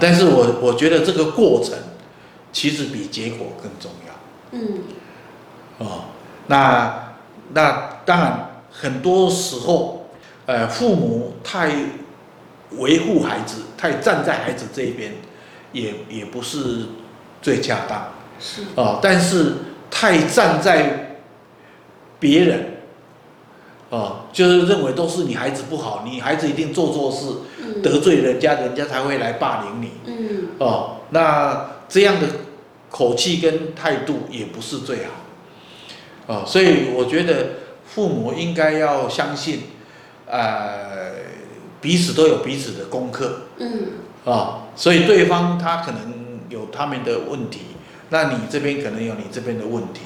但是我我觉得这个过程其实比结果更重要。嗯。哦，那那当然很多时候，呃，父母太维护孩子，太站在孩子这一边，也也不是最恰当。是。哦，但是太站在别人。哦，就是认为都是你孩子不好，你孩子一定做错事，嗯、得罪人家，人家才会来霸凌你。嗯。哦，那这样的口气跟态度也不是最好。哦，所以我觉得父母应该要相信，呃，彼此都有彼此的功课。嗯。啊、哦，所以对方他可能有他们的问题，那你这边可能有你这边的问题。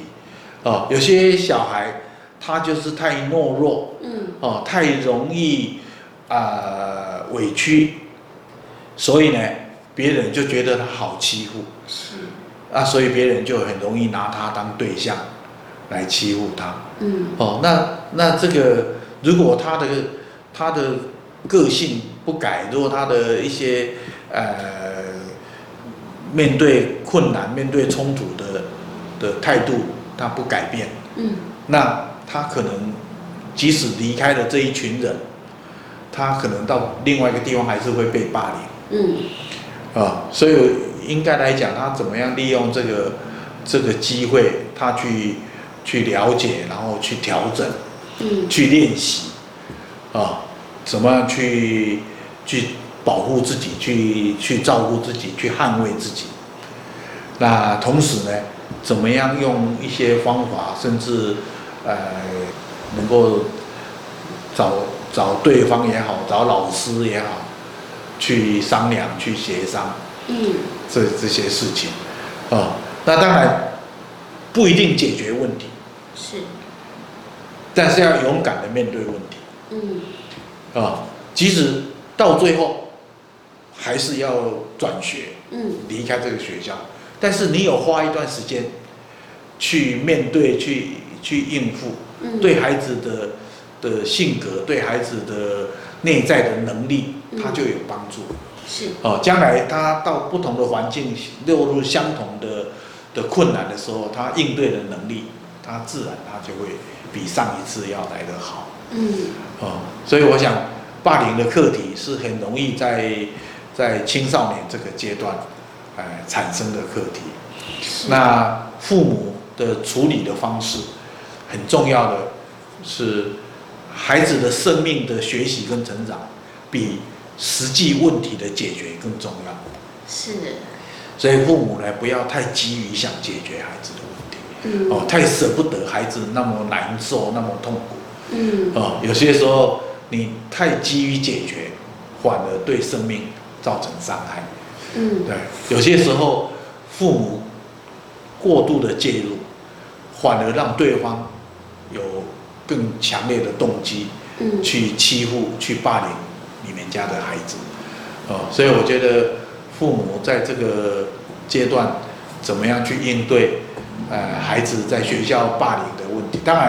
哦，有些小孩。他就是太懦弱，嗯，哦，太容易啊、呃、委屈，所以呢，别人就觉得他好欺负，是，啊，所以别人就很容易拿他当对象来欺负他，嗯，哦，那那这个如果他的他的个性不改，如果他的一些呃面对困难、面对冲突的的态度他不改变，嗯，那。他可能即使离开了这一群人，他可能到另外一个地方还是会被霸凌。嗯。啊，所以应该来讲，他怎么样利用这个这个机会，他去去了解，然后去调整，嗯，去练习，啊，怎么样去去保护自己，去去照顾自己，去捍卫自己。那同时呢，怎么样用一些方法，甚至。呃，能够找找对方也好，找老师也好，去商量、去协商，嗯，这这些事情，啊、哦，那当然不一定解决问题，是，但是要勇敢的面对问题，嗯，啊、哦，即使到最后还是要转学，嗯，离开这个学校，但是你有花一段时间去面对去。去应付，对孩子的的性格，对孩子的内在的能力，他就有帮助。是哦，将来他到不同的环境，落入相同的的困难的时候，他应对的能力，他自然他就会比上一次要来得好。嗯，哦，所以我想，霸凌的课题是很容易在在青少年这个阶段，哎，产生的课题。那父母的处理的方式。很重要的是，孩子的生命的学习跟成长，比实际问题的解决更重要。是。所以父母呢，不要太急于想解决孩子的问题，嗯，哦，太舍不得孩子那么难受，那么痛苦，嗯，哦，有些时候你太急于解决，反而对生命造成伤害。嗯，对，有些时候父母过度的介入，反而让对方。有更强烈的动机，去欺负、去霸凌你们家的孩子，哦，所以我觉得父母在这个阶段怎么样去应对，呃，孩子在学校霸凌的问题。当然，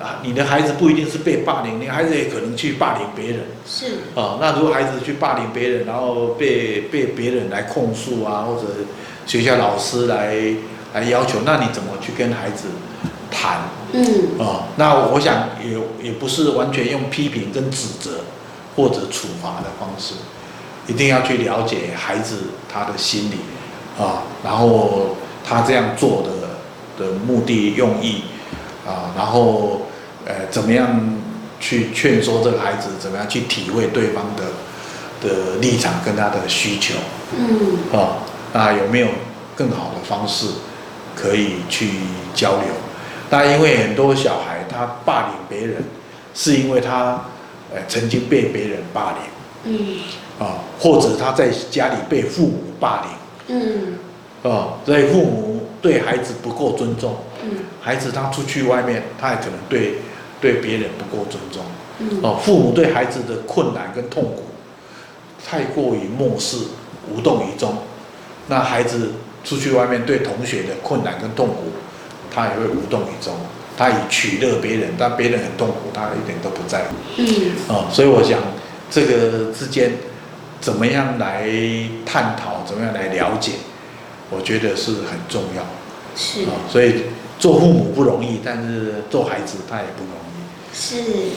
啊，你的孩子不一定是被霸凌，你的孩子也可能去霸凌别人。是。哦，那如果孩子去霸凌别人，然后被被别人来控诉啊，或者学校老师来来要求，那你怎么去跟孩子？谈，嗯，哦，那我想也也不是完全用批评跟指责或者处罚的方式，一定要去了解孩子他的心理，啊、哦，然后他这样做的的目的用意，啊，然后呃怎么样去劝说这个孩子，怎么样去体会对方的的立场跟他的需求，嗯，啊，那有没有更好的方式可以去交流？但因为很多小孩他霸凌别人，是因为他，呃，曾经被别人霸凌，嗯，啊，或者他在家里被父母霸凌，嗯，啊，所以父母对孩子不够尊重，嗯，孩子他出去外面，他也可能对对别人不够尊重，嗯，哦，父母对孩子的困难跟痛苦太过于漠视、无动于衷，那孩子出去外面对同学的困难跟痛苦。他也会无动于衷，他以取乐别人，但别人很痛苦，他一点都不在乎。嗯，哦，所以我想这个之间怎么样来探讨怎么样来了解？我觉得是很重要。是。哦，所以做父母不容易，但是做孩子他也不容易。是，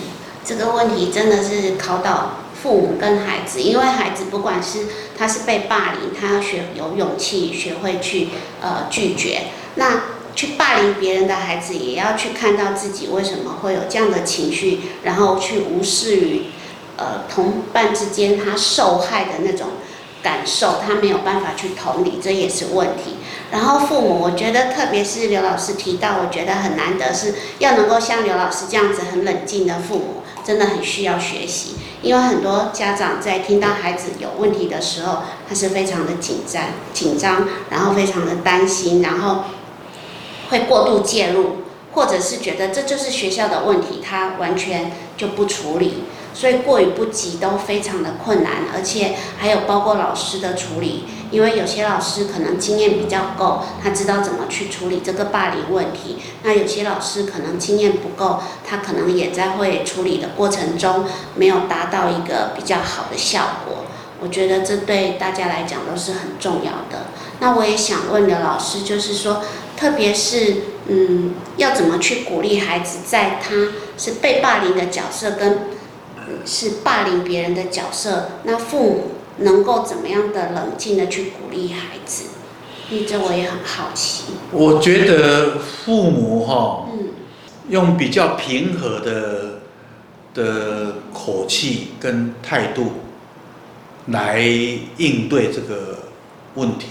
这个问题真的是考到父母跟孩子，因为孩子不管是他是被霸凌，他要学有勇气，学会去呃拒绝。那去霸凌别人的孩子，也要去看到自己为什么会有这样的情绪，然后去无视于呃同伴之间他受害的那种感受，他没有办法去同理，这也是问题。然后父母，我觉得特别是刘老师提到，我觉得很难得是要能够像刘老师这样子很冷静的父母，真的很需要学习。因为很多家长在听到孩子有问题的时候，他是非常的紧张、紧张，然后非常的担心，然后。会过度介入，或者是觉得这就是学校的问题，他完全就不处理，所以过于不及都非常的困难，而且还有包括老师的处理，因为有些老师可能经验比较够，他知道怎么去处理这个霸凌问题，那有些老师可能经验不够，他可能也在会处理的过程中没有达到一个比较好的效果，我觉得这对大家来讲都是很重要的。那我也想问刘老师，就是说。特别是，嗯，要怎么去鼓励孩子，在他是被霸凌的角色跟是霸凌别人的角色，那父母能够怎么样的冷静的去鼓励孩子？你这我也很好奇。我觉得父母哈，嗯，用比较平和的的口气跟态度来应对这个问题。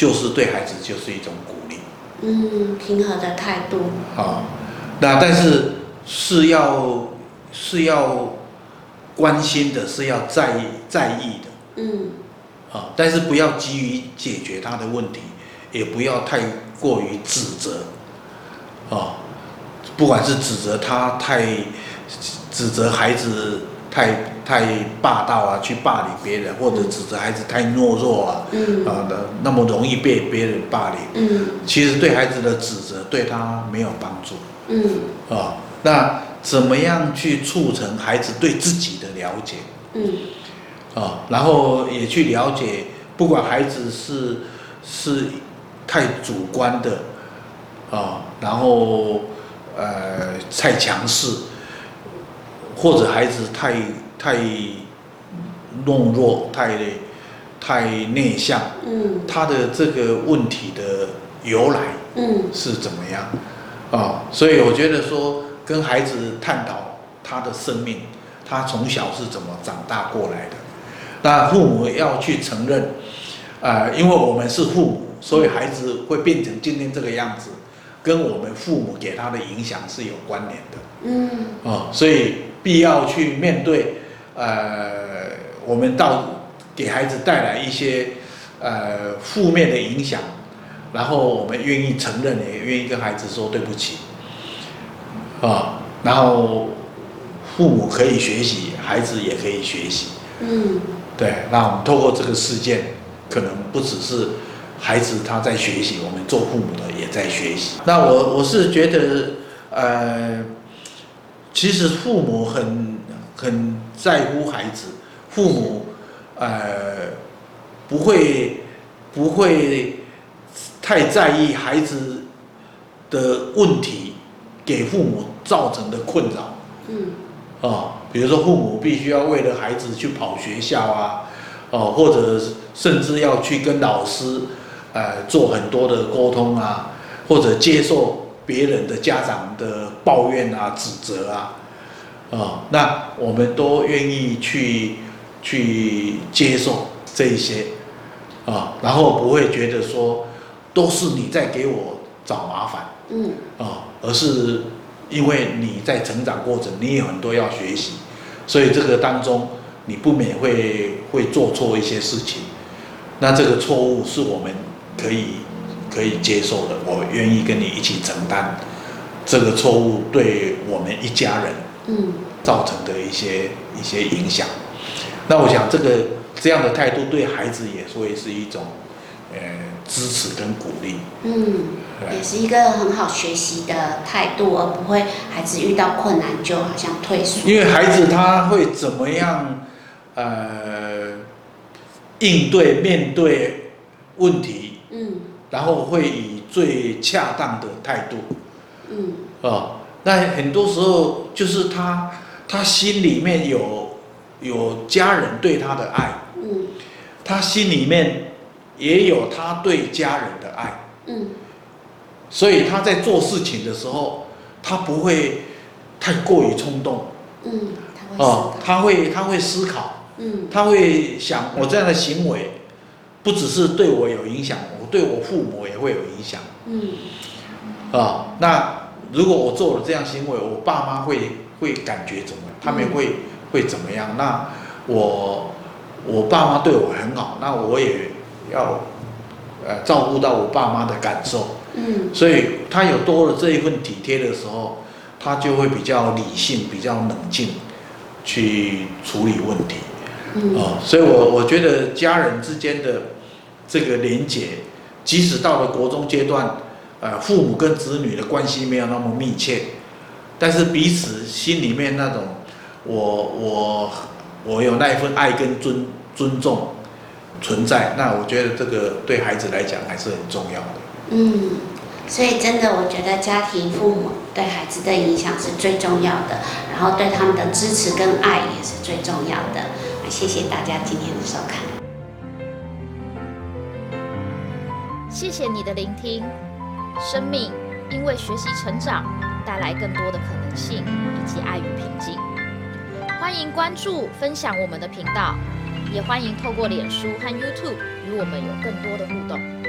就是对孩子就是一种鼓励，嗯，平和的态度。好，那但是是要是要关心的，是要在意在意的，嗯，啊，但是不要急于解决他的问题，也不要太过于指责，啊，不管是指责他太指责孩子。太太霸道啊，去霸凌别人，或者指责孩子太懦弱啊，嗯、啊的那么容易被别人霸凌，嗯，其实对孩子的指责对他没有帮助，嗯，啊，那怎么样去促成孩子对自己的了解，嗯，啊，然后也去了解，不管孩子是是太主观的，啊，然后呃太强势。或者孩子太太懦弱，太太内向，嗯，他的这个问题的由来，嗯，是怎么样啊？所以我觉得说，跟孩子探讨他的生命，他从小是怎么长大过来的。那父母要去承认，啊，因为我们是父母，所以孩子会变成今天这个样子，跟我们父母给他的影响是有关联的，嗯，啊，所以。必要去面对，呃，我们到给孩子带来一些呃负面的影响，然后我们愿意承认，也愿意跟孩子说对不起，啊，然后父母可以学习，孩子也可以学习，嗯，对，那我们透过这个事件，可能不只是孩子他在学习，我们做父母的也在学习。那我我是觉得，呃。其实父母很很在乎孩子，父母呃不会不会太在意孩子的问题给父母造成的困扰。嗯。啊，比如说父母必须要为了孩子去跑学校啊，哦，或者甚至要去跟老师呃做很多的沟通啊，或者接受。别人的家长的抱怨啊、指责啊，啊，那我们都愿意去去接受这一些啊，然后不会觉得说都是你在给我找麻烦，嗯，啊，而是因为你在成长过程，你有很多要学习，所以这个当中你不免会会做错一些事情，那这个错误是我们可以。可以接受的，我愿意跟你一起承担这个错误对我们一家人嗯造成的一些一些影响。那我想这个这样的态度对孩子也会是一种呃支持跟鼓励。嗯，也是一个很好学习的态度，而不会孩子遇到困难就好像退缩。因为孩子他会怎么样呃应对面对问题，嗯，然后会以最恰当的态度，嗯，哦，那很多时候就是他他心里面有有家人对他的爱，嗯，他心里面也有他对家人的爱，嗯，所以他在做事情的时候，他不会太过于冲动，嗯，他会哦，他会他会思考。嗯，他会想，我这样的行为，不只是对我有影响，我对我父母也会有影响。嗯，啊，那如果我做了这样行为，我爸妈会会感觉怎么？他们会、嗯、会怎么样？那我我爸妈对我很好，那我也要呃照顾到我爸妈的感受。嗯，所以他有多了这一份体贴的时候，他就会比较理性、比较冷静去处理问题。嗯、哦，所以我，我我觉得家人之间的这个连结，即使到了国中阶段，呃，父母跟子女的关系没有那么密切，但是彼此心里面那种我，我我我有那一份爱跟尊尊重存在，那我觉得这个对孩子来讲还是很重要的。嗯，所以真的，我觉得家庭父母对孩子的影响是最重要的，然后对他们的支持跟爱也是最重要的。谢谢大家今天的收看，谢谢你的聆听。生命因为学习成长，带来更多的可能性以及爱与平静。欢迎关注、分享我们的频道，也欢迎透过脸书和 YouTube 与我们有更多的互动。